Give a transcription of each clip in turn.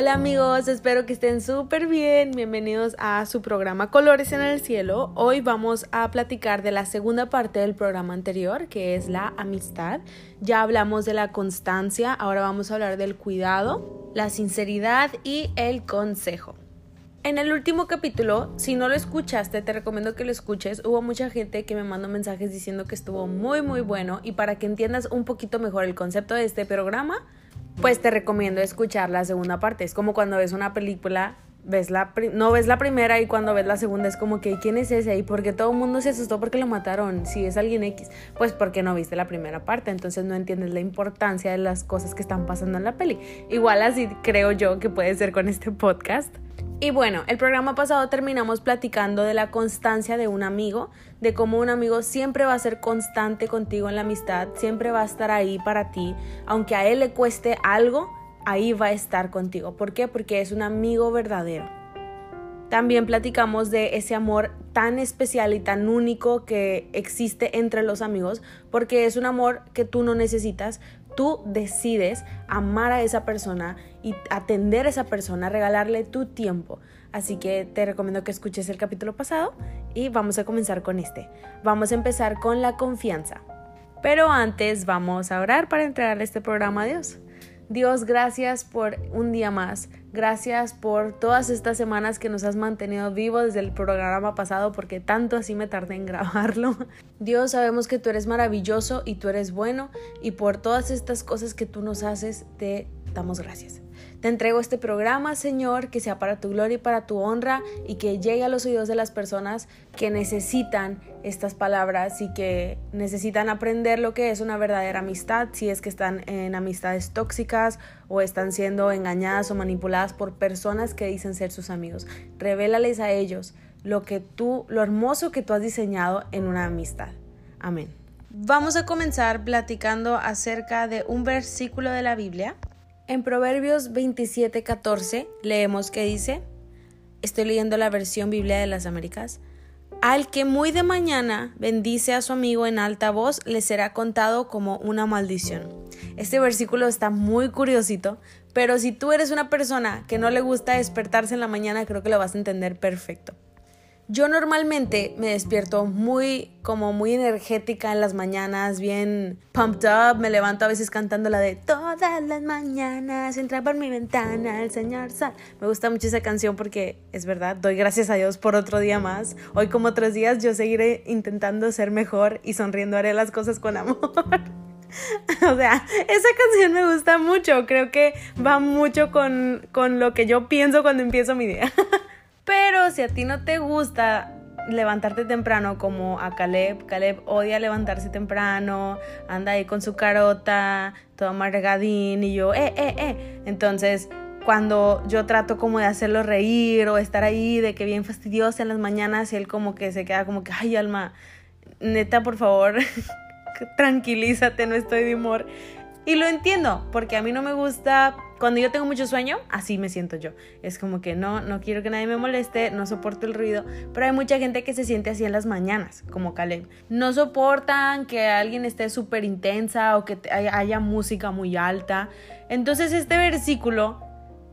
Hola amigos, espero que estén súper bien. Bienvenidos a su programa Colores en el Cielo. Hoy vamos a platicar de la segunda parte del programa anterior, que es la amistad. Ya hablamos de la constancia, ahora vamos a hablar del cuidado, la sinceridad y el consejo. En el último capítulo, si no lo escuchaste, te recomiendo que lo escuches. Hubo mucha gente que me mandó mensajes diciendo que estuvo muy muy bueno y para que entiendas un poquito mejor el concepto de este programa, pues te recomiendo escuchar la segunda parte. Es como cuando ves una película, ves la no ves la primera y cuando ves la segunda es como que ¿quién es ese? Y porque todo el mundo se asustó porque lo mataron. Si es alguien X, pues porque no viste la primera parte, entonces no entiendes la importancia de las cosas que están pasando en la peli. Igual así creo yo que puede ser con este podcast. Y bueno, el programa pasado terminamos platicando de la constancia de un amigo, de cómo un amigo siempre va a ser constante contigo en la amistad, siempre va a estar ahí para ti, aunque a él le cueste algo, ahí va a estar contigo. ¿Por qué? Porque es un amigo verdadero. También platicamos de ese amor tan especial y tan único que existe entre los amigos, porque es un amor que tú no necesitas, tú decides amar a esa persona y atender a esa persona, regalarle tu tiempo. Así que te recomiendo que escuches el capítulo pasado y vamos a comenzar con este. Vamos a empezar con la confianza. Pero antes vamos a orar para entregarle este programa a Dios. Dios, gracias por un día más. Gracias por todas estas semanas que nos has mantenido vivos desde el programa pasado porque tanto así me tardé en grabarlo. Dios, sabemos que tú eres maravilloso y tú eres bueno y por todas estas cosas que tú nos haces te damos gracias. Te entrego este programa, Señor, que sea para tu gloria y para tu honra y que llegue a los oídos de las personas que necesitan estas palabras y que necesitan aprender lo que es una verdadera amistad, si es que están en amistades tóxicas o están siendo engañadas o manipuladas por personas que dicen ser sus amigos. Revélales a ellos lo que tú, lo hermoso que tú has diseñado en una amistad. Amén. Vamos a comenzar platicando acerca de un versículo de la Biblia en Proverbios 27:14 leemos que dice, estoy leyendo la versión Biblia de las Américas, al que muy de mañana bendice a su amigo en alta voz, le será contado como una maldición. Este versículo está muy curiosito, pero si tú eres una persona que no le gusta despertarse en la mañana, creo que lo vas a entender perfecto. Yo normalmente me despierto muy, como muy energética en las mañanas, bien pumped up. Me levanto a veces cantando la de Todas las mañanas entra por mi ventana el señor Sal. Me gusta mucho esa canción porque es verdad, doy gracias a Dios por otro día más. Hoy como otros días yo seguiré intentando ser mejor y sonriendo haré las cosas con amor. o sea, esa canción me gusta mucho. Creo que va mucho con, con lo que yo pienso cuando empiezo mi día. Si a ti no te gusta levantarte temprano como a Caleb, Caleb odia levantarse temprano, anda ahí con su carota, todo amargadín y yo, eh, eh, eh. Entonces, cuando yo trato como de hacerlo reír o estar ahí de que bien fastidiosa en las mañanas y él como que se queda como que, ay, alma, neta, por favor, tranquilízate, no estoy de humor. Y lo entiendo, porque a mí no me gusta, cuando yo tengo mucho sueño, así me siento yo. Es como que no, no quiero que nadie me moleste, no soporto el ruido, pero hay mucha gente que se siente así en las mañanas, como Caleb. No soportan que alguien esté súper intensa o que haya música muy alta. Entonces este versículo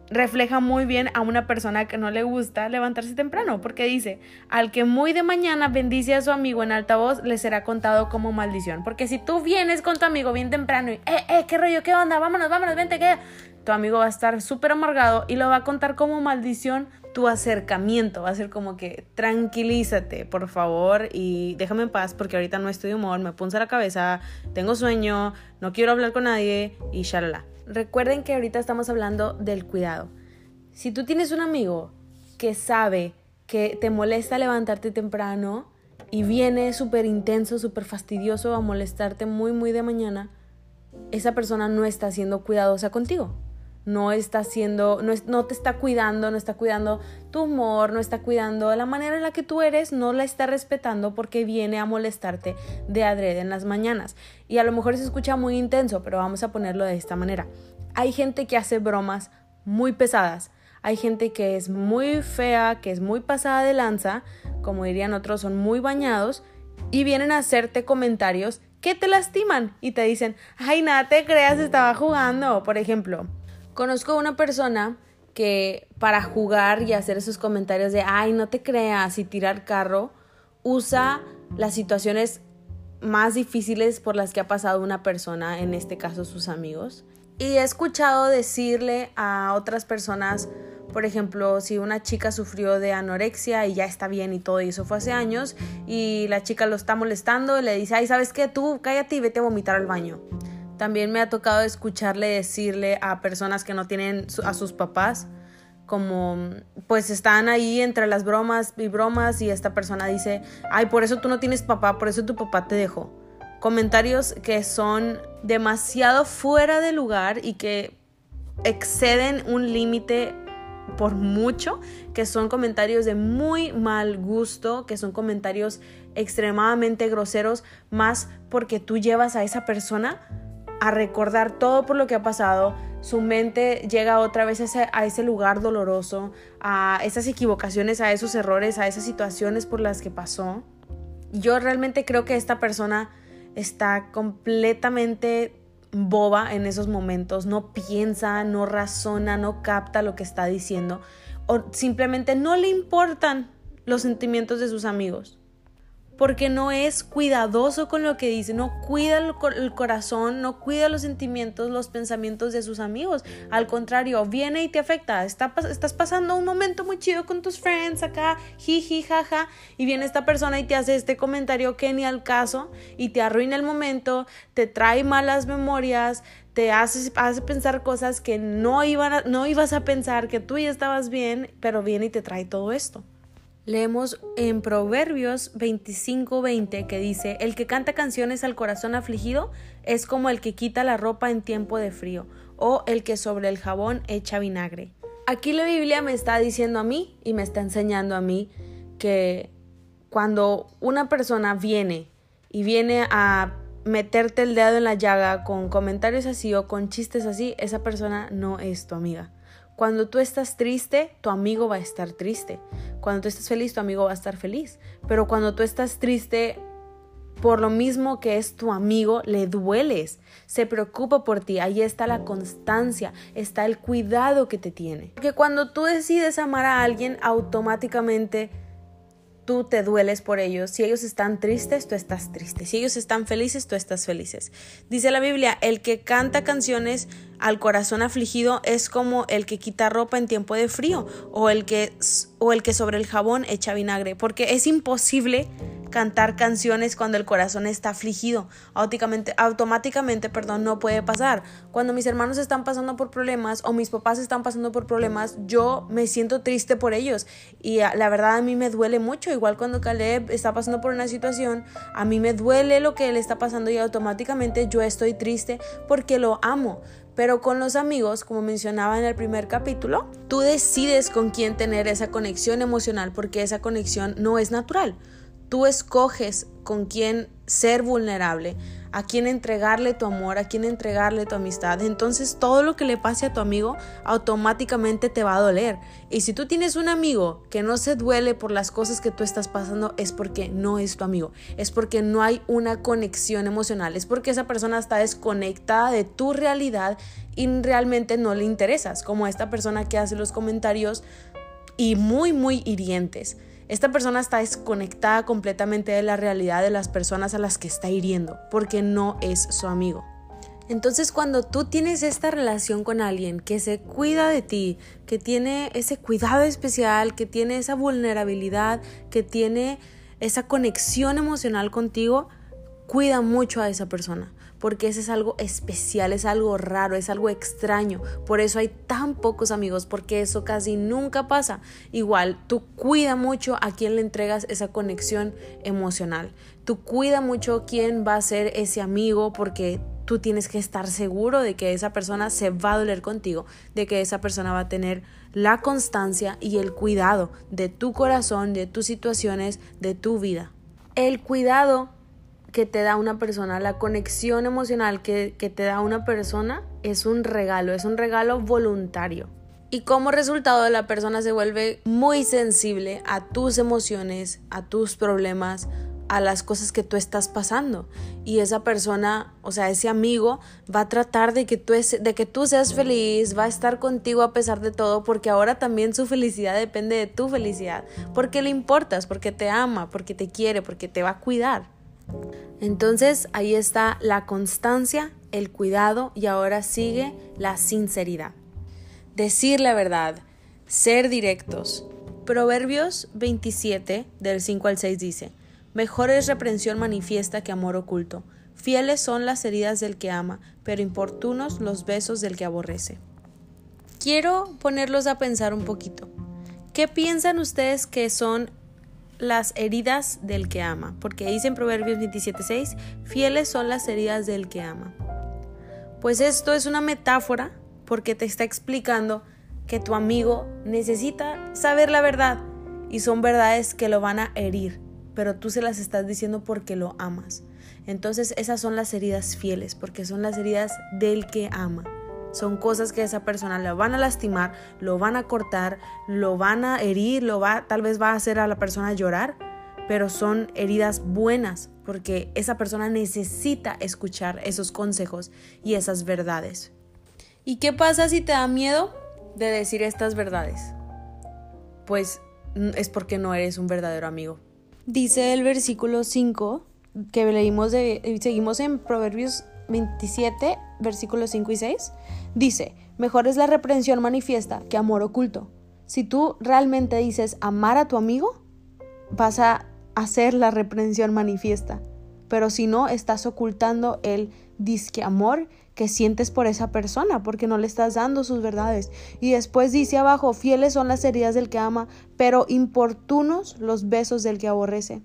refleja muy bien a una persona que no le gusta levantarse temprano, porque dice, al que muy de mañana bendice a su amigo en alta voz, le será contado como maldición. Porque si tú vienes con tu amigo bien temprano y, eh, eh, qué rollo, qué onda, vámonos, vámonos, vente, que tu amigo va a estar súper amargado y lo va a contar como maldición tu acercamiento. Va a ser como que tranquilízate, por favor, y déjame en paz porque ahorita no estoy de humor, me punza la cabeza, tengo sueño, no quiero hablar con nadie y shalala. Recuerden que ahorita estamos hablando del cuidado. Si tú tienes un amigo que sabe que te molesta levantarte temprano y viene súper intenso, súper fastidioso a molestarte muy, muy de mañana, esa persona no está siendo cuidadosa contigo. No está haciendo, no, no te está cuidando, no está cuidando tu humor, no está cuidando la manera en la que tú eres, no la está respetando porque viene a molestarte de adrede en las mañanas. Y a lo mejor se escucha muy intenso, pero vamos a ponerlo de esta manera. Hay gente que hace bromas muy pesadas, hay gente que es muy fea, que es muy pasada de lanza, como dirían otros, son muy bañados y vienen a hacerte comentarios que te lastiman y te dicen, ay, nada te creas, estaba jugando. Por ejemplo, conozco una persona que para jugar y hacer esos comentarios de, ay, no te creas y tirar carro, usa las situaciones más difíciles por las que ha pasado una persona, en este caso sus amigos. Y he escuchado decirle a otras personas, por ejemplo, si una chica sufrió de anorexia y ya está bien y todo, y eso fue hace años, y la chica lo está molestando, le dice, ay, ¿sabes qué? Tú cállate y vete a vomitar al baño. También me ha tocado escucharle decirle a personas que no tienen a sus papás, como pues están ahí entre las bromas y bromas y esta persona dice, ay, por eso tú no tienes papá, por eso tu papá te dejó. Comentarios que son demasiado fuera de lugar y que exceden un límite por mucho, que son comentarios de muy mal gusto, que son comentarios extremadamente groseros, más porque tú llevas a esa persona a recordar todo por lo que ha pasado, su mente llega otra vez a ese, lugar doloroso, a esas equivocaciones, a esos errores, a esas situaciones por las que pasó. Yo realmente creo que esta persona está completamente boba en esos momentos, no piensa, no razona, no capta lo que está diciendo. O simplemente no le importan los sentimientos de sus amigos porque no es cuidadoso con lo que dice, no cuida el, corazón, no cuida los sentimientos, los pensamientos de sus amigos. Al contrario, viene y te afecta. estás pasando un momento muy chido con tus friends acá, jiji, jaja, y viene esta persona y te hace este comentario que ni al caso y te arruina el momento, te trae malas memorias, te hace, hace pensar cosas que no, iban no ibas a pensar, que tú ya estabas bien, pero viene y te trae todo esto. Leemos en Proverbios 25:20 que dice, el que canta canciones al corazón afligido es como el que quita la ropa en tiempo de frío o el que sobre el jabón echa vinagre. Aquí la Biblia me está diciendo a mí y me está enseñando a mí que cuando una persona viene y viene a meterte el dedo en la llaga con comentarios así o con chistes así, esa persona no es tu amiga. Cuando tú estás triste, tu amigo va a estar triste. Cuando tú estás feliz, tu amigo va a estar feliz. Pero cuando tú estás triste, por lo mismo que es tu amigo, le dueles, se preocupa por ti, ahí está la constancia, está el cuidado que te tiene. Porque cuando tú decides amar a alguien, automáticamente tú te dueles por ellos. Si ellos están tristes, tú estás triste. Si ellos están felices, tú estás felices. Dice la Biblia, el que canta canciones al corazón afligido es como el que quita ropa en tiempo de frío o el que, o el que sobre el jabón echa vinagre, porque es imposible cantar canciones cuando el corazón está afligido. Automáticamente, automáticamente, perdón, no puede pasar. Cuando mis hermanos están pasando por problemas o mis papás están pasando por problemas, yo me siento triste por ellos y ah, la verdad a mí me duele mucho. Igual cuando Caleb está pasando por una situación, a mí me duele lo que él está pasando y automáticamente yo estoy triste porque lo amo. Pero con los amigos, como mencionaba en el primer capítulo, tú decides con quién tener esa conexión emocional porque esa conexión no es natural. Tú escoges con quién ser vulnerable, a quién entregarle tu amor, a quién entregarle tu amistad. Entonces todo lo que le pase a tu amigo automáticamente te va a doler. Y si tú tienes un amigo que no se duele por las cosas que tú estás pasando, es porque no es tu amigo. Es porque no hay una conexión emocional. Es porque esa persona está desconectada de tu realidad y realmente no le interesas. Como esta persona que hace los comentarios y muy, muy hirientes. Esta persona está desconectada completamente de la realidad de las personas a las que está hiriendo, porque no es su amigo. Entonces cuando tú tienes esta relación con alguien que se cuida de ti, que tiene ese cuidado especial, que tiene esa vulnerabilidad, que tiene esa conexión emocional contigo, cuida mucho a esa persona porque ese es algo especial, es algo raro, es algo extraño. Por eso hay tan pocos amigos, porque eso casi nunca pasa. Igual, tú cuida mucho a quién le entregas esa conexión emocional. Tú cuida mucho quién va a ser ese amigo, porque tú tienes que estar seguro de que esa persona se va a doler contigo, de que esa persona va a tener la constancia y el cuidado de tu corazón, de tus situaciones, de tu vida. El cuidado que te da una persona, la conexión emocional que, que te da una persona es un regalo, es un regalo voluntario. Y como resultado la persona se vuelve muy sensible a tus emociones, a tus problemas, a las cosas que tú estás pasando y esa persona, o sea, ese amigo va a tratar de que tú de que tú seas feliz, va a estar contigo a pesar de todo, porque ahora también su felicidad depende de tu felicidad, porque le importas, porque te ama, porque te quiere, porque te va a cuidar. Entonces, ahí está la constancia, el cuidado y ahora sigue la sinceridad. Decir la verdad, ser directos. Proverbios 27 del 5 al 6 dice: Mejor es reprensión manifiesta que amor oculto. Fieles son las heridas del que ama, pero importunos los besos del que aborrece. Quiero ponerlos a pensar un poquito. ¿Qué piensan ustedes que son las heridas del que ama? Porque dice en Proverbios 27:6, fieles son las heridas del que ama. Pues esto es una metáfora porque te está explicando que tu amigo necesita saber la verdad y son verdades que lo van a herir pero tú se las estás diciendo porque lo amas. Entonces esas son las heridas fieles, porque son las heridas del que ama. Son cosas que esa persona le van a lastimar, lo van a cortar, lo van a herir, lo va, tal vez va a hacer a la persona llorar, pero son heridas buenas, porque esa persona necesita escuchar esos consejos y esas verdades. ¿Y qué pasa si te da miedo de decir estas verdades? Pues mm, es porque no eres un verdadero amigo. Dice el versículo 5 que leímos de, seguimos en Proverbios 27, versículos 5 y 6. Dice, mejor es la reprensión manifiesta que amor oculto. Si tú realmente dices amar a tu amigo, vas a hacer la reprensión manifiesta. Pero si no, estás ocultando el disque amor que sientes por esa persona, porque no le estás dando sus verdades. Y después dice abajo, fieles son las heridas del que ama, pero importunos los besos del que aborrece.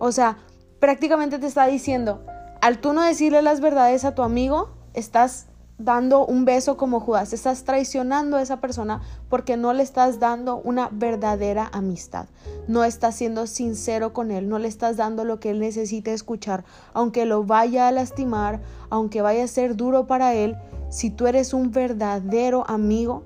O sea, prácticamente te está diciendo, al tú no decirle las verdades a tu amigo, estás dando un beso como Judas, estás traicionando a esa persona porque no le estás dando una verdadera amistad, no estás siendo sincero con él, no le estás dando lo que él necesita escuchar, aunque lo vaya a lastimar, aunque vaya a ser duro para él, si tú eres un verdadero amigo,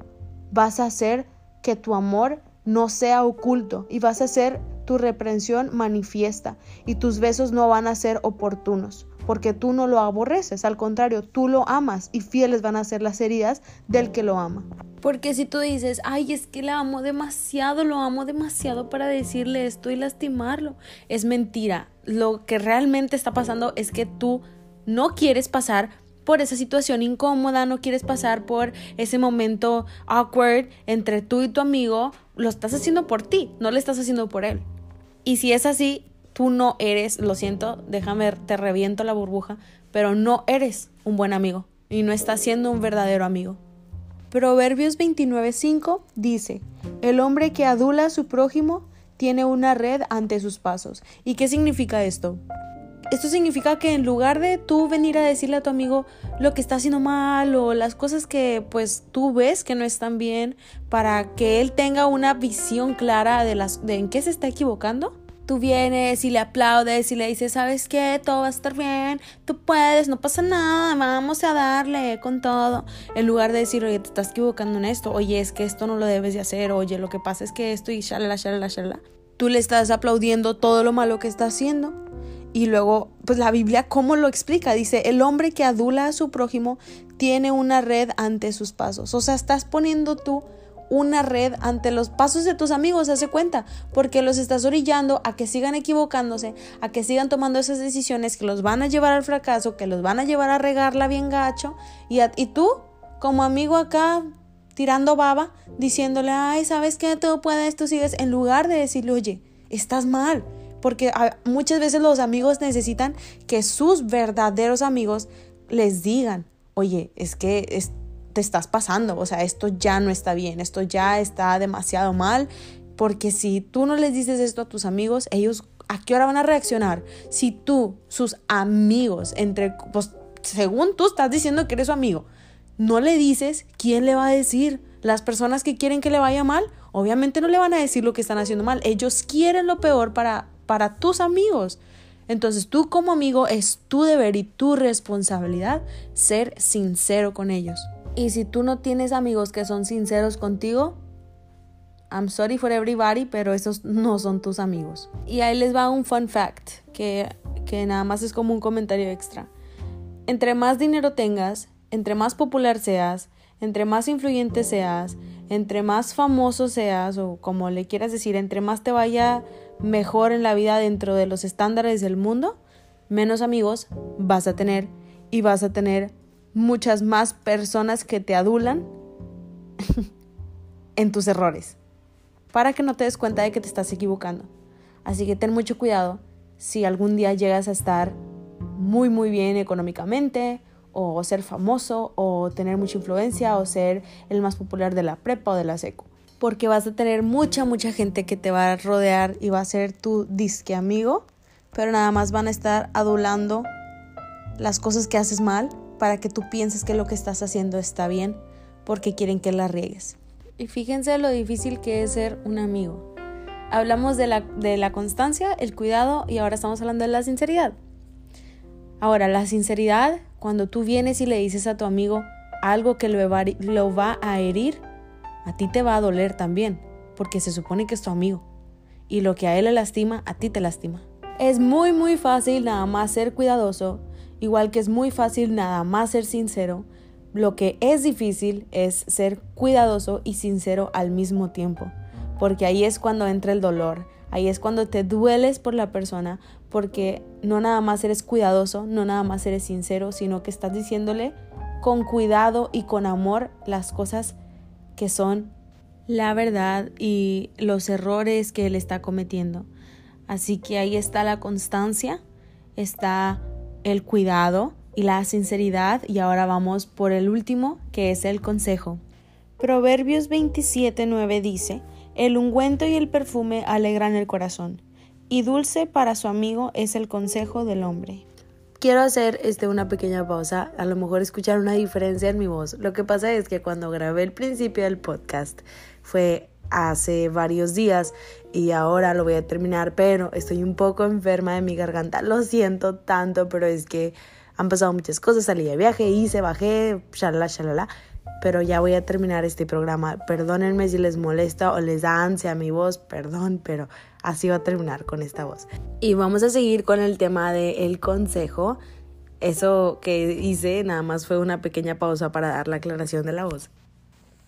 vas a hacer que tu amor no sea oculto y vas a hacer tu reprensión manifiesta y tus besos no van a ser oportunos porque tú no lo aborreces, al contrario, tú lo amas y fieles van a ser las heridas del que lo ama. Porque si tú dices, ay, es que la amo demasiado, lo amo demasiado para decirle esto y lastimarlo, es mentira. Lo que realmente está pasando es que tú no quieres pasar por esa situación incómoda, no quieres pasar por ese momento awkward entre tú y tu amigo, lo estás haciendo por ti, no le estás haciendo por él. Y si es así, tú no eres, lo siento, déjame, te reviento la burbuja, pero no eres un buen amigo y no estás siendo un verdadero amigo. Proverbios 29:5 dice, el hombre que adula a su prójimo tiene una red ante sus pasos. ¿Y qué significa esto? Esto significa que en lugar de tú venir a decirle a tu amigo lo que está haciendo mal o las cosas que pues tú ves que no están bien para que él tenga una visión clara de las de en qué se está equivocando, tú vienes y le aplaudes y le dices, ¿sabes qué? Todo va a estar bien, tú puedes, no pasa nada, vamos a darle con todo. En lugar de decir, oye, te estás equivocando en esto, oye, es que esto no lo debes de hacer, oye, lo que pasa es que esto y shalala, shalala, shalala. Tú le estás aplaudiendo todo lo malo que está haciendo. Y luego, pues la Biblia, ¿cómo lo explica? Dice, el hombre que adula a su prójimo tiene una red ante sus pasos. O sea, estás poniendo tú una red ante los pasos de tus amigos, hace cuenta, porque los estás orillando a que sigan equivocándose, a que sigan tomando esas decisiones que los van a llevar al fracaso, que los van a llevar a regarla bien gacho, y, y tú, como amigo acá, tirando baba, diciéndole, ay, ¿sabes qué? Tú puedes, tú sigues, en lugar de decirle, oye, estás mal, porque muchas veces los amigos necesitan que sus verdaderos amigos les digan, oye, es que te estás pasando, o sea, esto ya no está bien, esto ya está demasiado mal, porque si tú no les dices esto a tus amigos, ellos a qué hora van a reaccionar? Si tú, sus amigos, entre, pues, según tú estás diciendo que eres su amigo, no le dices, ¿quién le va a decir? Las personas que quieren que le vaya mal, obviamente no le van a decir lo que están haciendo mal, ellos quieren lo peor para, para tus amigos. Entonces tú como amigo es tu deber y tu responsabilidad ser sincero con ellos. Y si tú no tienes amigos que son sinceros contigo, I'm sorry for everybody, pero esos no son tus amigos. Y ahí les va un fun fact, que, que nada más es como un comentario extra. Entre más dinero tengas, entre más popular seas, entre más influyente seas, entre más famoso seas o como le quieras decir, entre más te vaya mejor en la vida dentro de los estándares del mundo, menos amigos vas a tener y vas a tener muchas más personas que te adulan en tus errores para que no te des cuenta de que te estás equivocando. Así que ten mucho cuidado si algún día llegas a estar muy muy bien económicamente o ser famoso o tener mucha influencia o ser el más popular de la prepa o de la seco. Porque vas a tener mucha mucha gente que te va a rodear y va a ser tu disque amigo, pero nada más van a estar adulando las cosas que haces mal para que tú pienses que lo que estás haciendo está bien porque quieren que la riegues. Y fíjense lo difícil que es ser un amigo. Hablamos de la, de la constancia, el cuidado y ahora estamos hablando de la sinceridad. Ahora, la sinceridad, cuando tú vienes y le dices a tu amigo algo que lo va, lo va a herir, a ti te va a doler también, porque se supone que es tu amigo. Y lo que a él le lastima, a ti te lastima. Es muy muy fácil nada más ser cuidadoso, igual que es muy fácil nada más ser sincero, lo que es difícil es ser cuidadoso y sincero al mismo tiempo, porque ahí es cuando entra el dolor, ahí es cuando te dueles por la persona, porque no nada más eres cuidadoso, no nada más eres sincero, sino que estás diciéndole con cuidado y con amor las cosas que son la verdad y los errores que él está cometiendo. Así que ahí está la constancia, está el cuidado, y la sinceridad y ahora vamos por el último que es el consejo. Proverbios 27:9 dice, El ungüento y el perfume alegran el corazón, y dulce para su amigo es el consejo del hombre. Quiero hacer este, una pequeña pausa, a lo mejor escuchar una diferencia en mi voz. Lo que pasa es que cuando grabé el principio del podcast fue hace varios días y ahora lo voy a terminar, pero estoy un poco enferma de mi garganta. Lo siento tanto, pero es que han pasado muchas cosas, salí de viaje, hice, bajé, shalala, shalala. Pero ya voy a terminar este programa. Perdónenme si les molesta o les da ansia mi voz, perdón, pero así va a terminar con esta voz. Y vamos a seguir con el tema del consejo. Eso que hice nada más fue una pequeña pausa para dar la aclaración de la voz.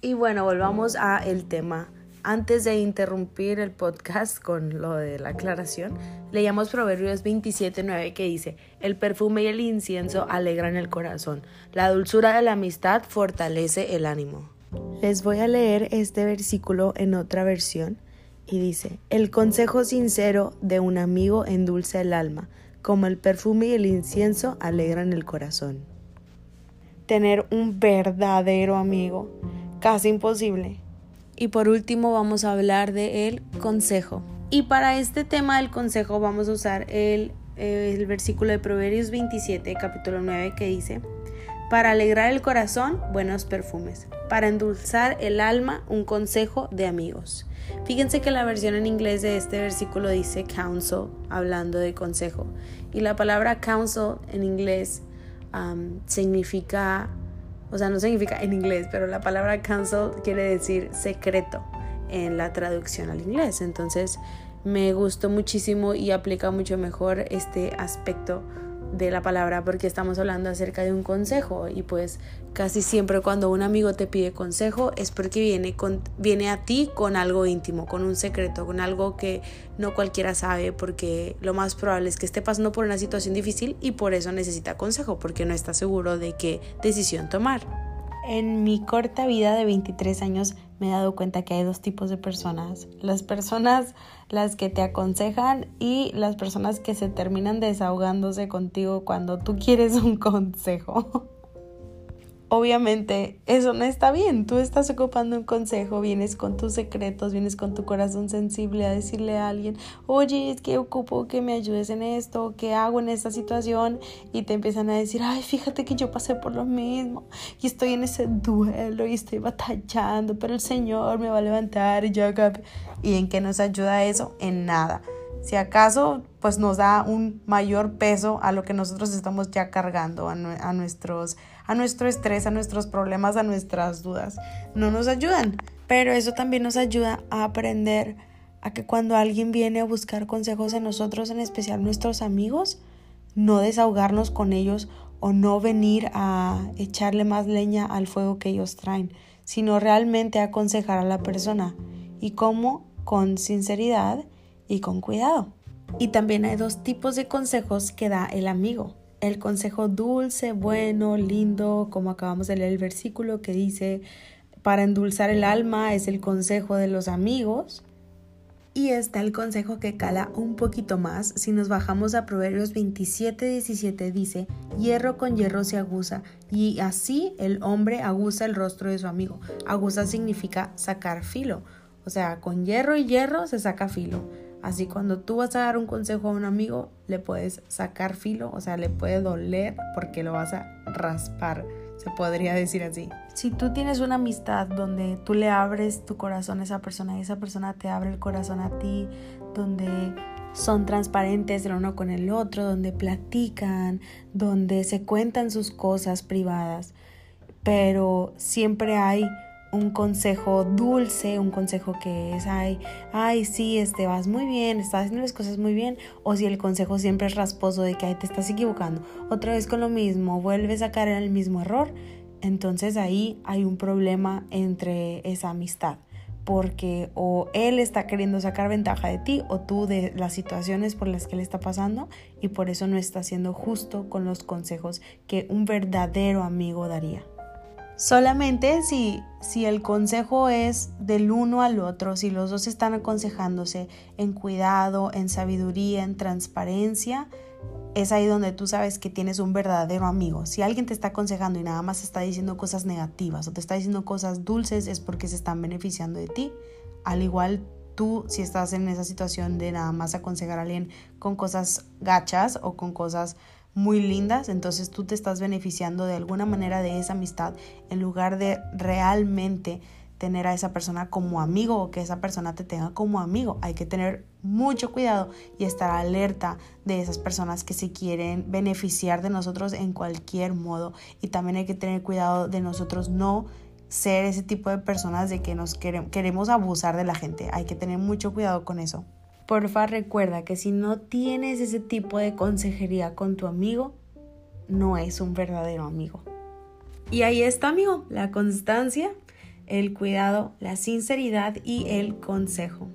Y bueno, volvamos a el tema antes de interrumpir el podcast con lo de la aclaración, leíamos Proverbios 27.9 que dice, el perfume y el incienso alegran el corazón, la dulzura de la amistad fortalece el ánimo. Les voy a leer este versículo en otra versión y dice, el consejo sincero de un amigo endulza el alma, como el perfume y el incienso alegran el corazón. Tener un verdadero amigo, casi imposible y por último vamos a hablar de el consejo. Y para este tema del consejo vamos a usar el, el versículo de Proverbios 27, capítulo 9, que dice, para alegrar el corazón, buenos perfumes. Para endulzar el alma, un consejo de amigos. Fíjense que la versión en inglés de este versículo dice counsel, hablando de consejo. Y la palabra counsel en inglés significa o sea, no significa en inglés, pero la palabra cancel quiere decir secreto en la traducción al inglés. Entonces, me gustó muchísimo y aplica mucho mejor este aspecto de la palabra porque estamos hablando acerca de un consejo y pues casi siempre cuando un amigo te pide consejo es porque viene, con, viene a ti con algo íntimo, con un secreto, con algo que no cualquiera sabe porque lo más probable es que esté pasando por una situación difícil y por eso necesita consejo porque no está seguro de qué decisión tomar. En mi corta vida de 23 años me he dado cuenta que hay dos tipos de personas. Las personas las que te aconsejan y las personas que se terminan desahogándose contigo cuando tú quieres un consejo. Obviamente eso no está bien. Tú estás ocupando un consejo, vienes con tus secretos, vienes con tu corazón sensible a decirle a alguien, oye, es que ocupo que me ayudes en esto, ¿qué hago en esta situación? Y te empiezan a decir, ay, fíjate que yo pasé por lo mismo y estoy en ese duelo y estoy batallando, pero el Señor me va a levantar y yo acá. ¿Y en qué nos ayuda eso? En nada. Si acaso, pues nos da un mayor peso a lo que nosotros estamos ya cargando, a, nuestros, a nuestro estrés, a nuestros problemas, a nuestras dudas. No nos ayudan, pero eso también nos ayuda a aprender a que cuando alguien viene a buscar consejos en nosotros, en especial nuestros amigos, no desahogarnos con ellos o no venir a echarle más leña al fuego que ellos traen, sino realmente aconsejar a la persona. ¿Y cómo? Con sinceridad y con cuidado. Y también hay dos tipos de consejos que da el amigo. El consejo dulce, bueno, lindo, como acabamos de leer el versículo que dice, para endulzar el alma es el consejo de los amigos. Y está el consejo que cala un poquito más. Si nos bajamos a Proverbios 27, 17 dice, hierro con hierro se aguza y así el hombre aguza el rostro de su amigo. Aguza significa sacar filo. O sea, con hierro y hierro se saca filo. Así cuando tú vas a dar un consejo a un amigo, le puedes sacar filo, o sea, le puede doler porque lo vas a raspar, se podría decir así. Si tú tienes una amistad donde tú le abres tu corazón a esa persona y esa persona te abre el corazón a ti, donde son transparentes el uno con el otro, donde platican, donde se cuentan sus cosas privadas, pero siempre hay un consejo dulce, un consejo que es, ay, ay, sí, este, vas muy bien, estás haciendo las cosas muy bien, o si el consejo siempre es rasposo de que, ay, te estás equivocando, otra vez con lo mismo, vuelves a caer en el mismo error, entonces ahí hay un problema entre esa amistad, porque o él está queriendo sacar ventaja de ti o tú de las situaciones por las que él está pasando y por eso no está siendo justo con los consejos que un verdadero amigo daría. Solamente si, si el consejo es del uno al otro, si los dos están aconsejándose en cuidado, en sabiduría, en transparencia, es ahí donde tú sabes que tienes un verdadero amigo. Si alguien te está aconsejando y nada más está diciendo cosas negativas o te está diciendo cosas dulces, es porque se están beneficiando de ti. Al igual tú, si estás en esa situación de nada más aconsejar a alguien con cosas gachas o con cosas muy lindas, entonces tú te estás beneficiando de alguna manera de esa amistad en lugar de realmente tener a esa persona como amigo o que esa persona te tenga como amigo. Hay que tener mucho cuidado y estar alerta de esas personas que se quieren beneficiar de nosotros en cualquier modo. Y también hay que tener cuidado de nosotros no ser ese tipo de personas de que nos queremos abusar de la gente. Hay que tener mucho cuidado con eso. Porfa, recuerda que si no tienes ese tipo de consejería con tu amigo, no es un verdadero amigo. Y ahí está, amigo, la constancia, el cuidado, la sinceridad y el consejo.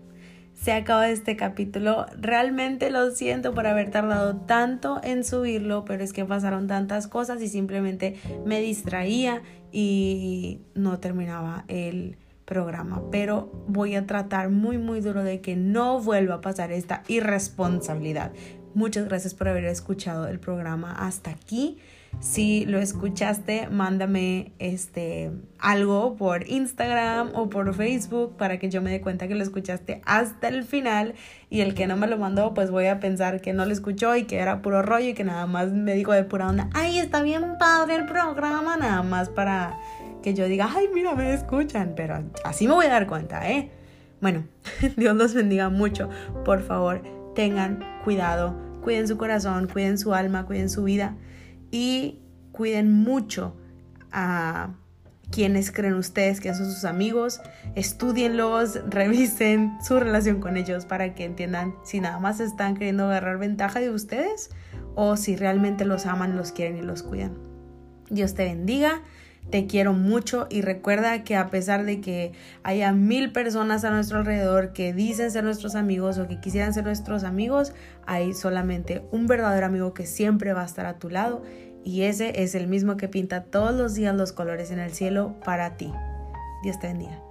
Se acaba este capítulo. Realmente lo siento por haber tardado tanto en subirlo, pero es que pasaron tantas cosas y simplemente me distraía y no terminaba el programa, pero voy a tratar muy muy duro de que no vuelva a pasar esta irresponsabilidad. Muchas gracias por haber escuchado el programa hasta aquí. Si lo escuchaste, mándame este algo por Instagram o por Facebook para que yo me dé cuenta que lo escuchaste hasta el final y el que no me lo mandó, pues voy a pensar que no lo escuchó y que era puro rollo y que nada más me dijo de pura onda, "Ay, está bien padre el programa", nada más para que yo diga, ay, mira, me escuchan, pero así me voy a dar cuenta, ¿eh? Bueno, Dios los bendiga mucho. Por favor, tengan cuidado, cuiden su corazón, cuiden su alma, cuiden su vida y cuiden mucho a quienes creen ustedes que son sus amigos, estudienlos, revisen su relación con ellos para que entiendan si nada más están queriendo agarrar ventaja de ustedes o si realmente los aman, los quieren y los cuidan. Dios te bendiga. Te quiero mucho y recuerda que a pesar de que haya mil personas a nuestro alrededor que dicen ser nuestros amigos o que quisieran ser nuestros amigos, hay solamente un verdadero amigo que siempre va a estar a tu lado y ese es el mismo que pinta todos los días los colores en el cielo para ti. Dios te bendiga.